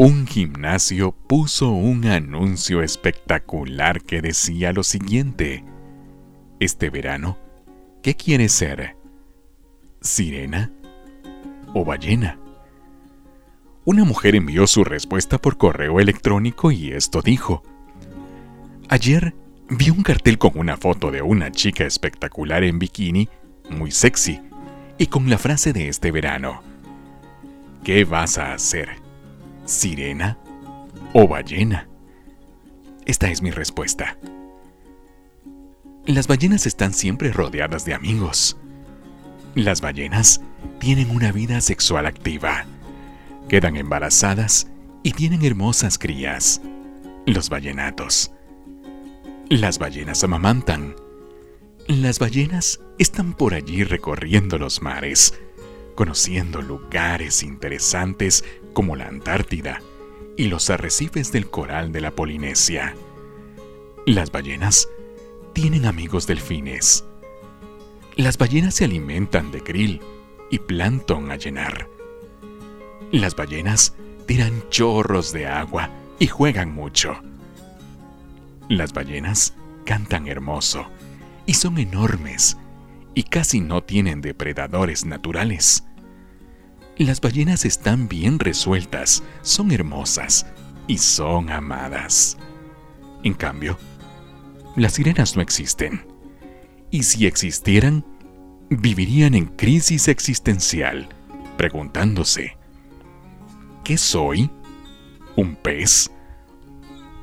un gimnasio puso un anuncio espectacular que decía lo siguiente. Este verano, ¿qué quieres ser? ¿Sirena o ballena? Una mujer envió su respuesta por correo electrónico y esto dijo. Ayer vi un cartel con una foto de una chica espectacular en bikini, muy sexy, y con la frase de este verano. ¿Qué vas a hacer? ¿Sirena o ballena? Esta es mi respuesta. Las ballenas están siempre rodeadas de amigos. Las ballenas tienen una vida sexual activa. Quedan embarazadas y tienen hermosas crías. Los ballenatos. Las ballenas amamantan. Las ballenas están por allí recorriendo los mares, conociendo lugares interesantes como la Antártida y los arrecifes del coral de la Polinesia. Las ballenas tienen amigos delfines. Las ballenas se alimentan de krill y plancton a llenar. Las ballenas tiran chorros de agua y juegan mucho. Las ballenas cantan hermoso y son enormes y casi no tienen depredadores naturales. Las ballenas están bien resueltas, son hermosas y son amadas. En cambio, las sirenas no existen. Y si existieran, vivirían en crisis existencial, preguntándose, ¿qué soy? ¿Un pez?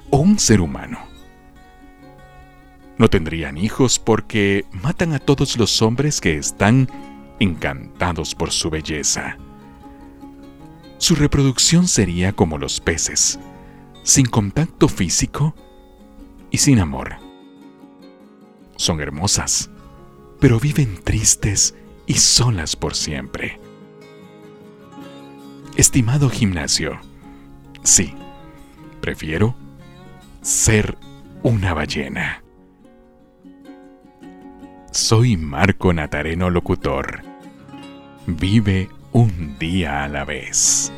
¿O un ser humano? No tendrían hijos porque matan a todos los hombres que están encantados por su belleza. Su reproducción sería como los peces, sin contacto físico y sin amor son hermosas, pero viven tristes y solas por siempre. Estimado gimnasio, sí, prefiero ser una ballena. Soy Marco Natareno Locutor. Vive un día a la vez.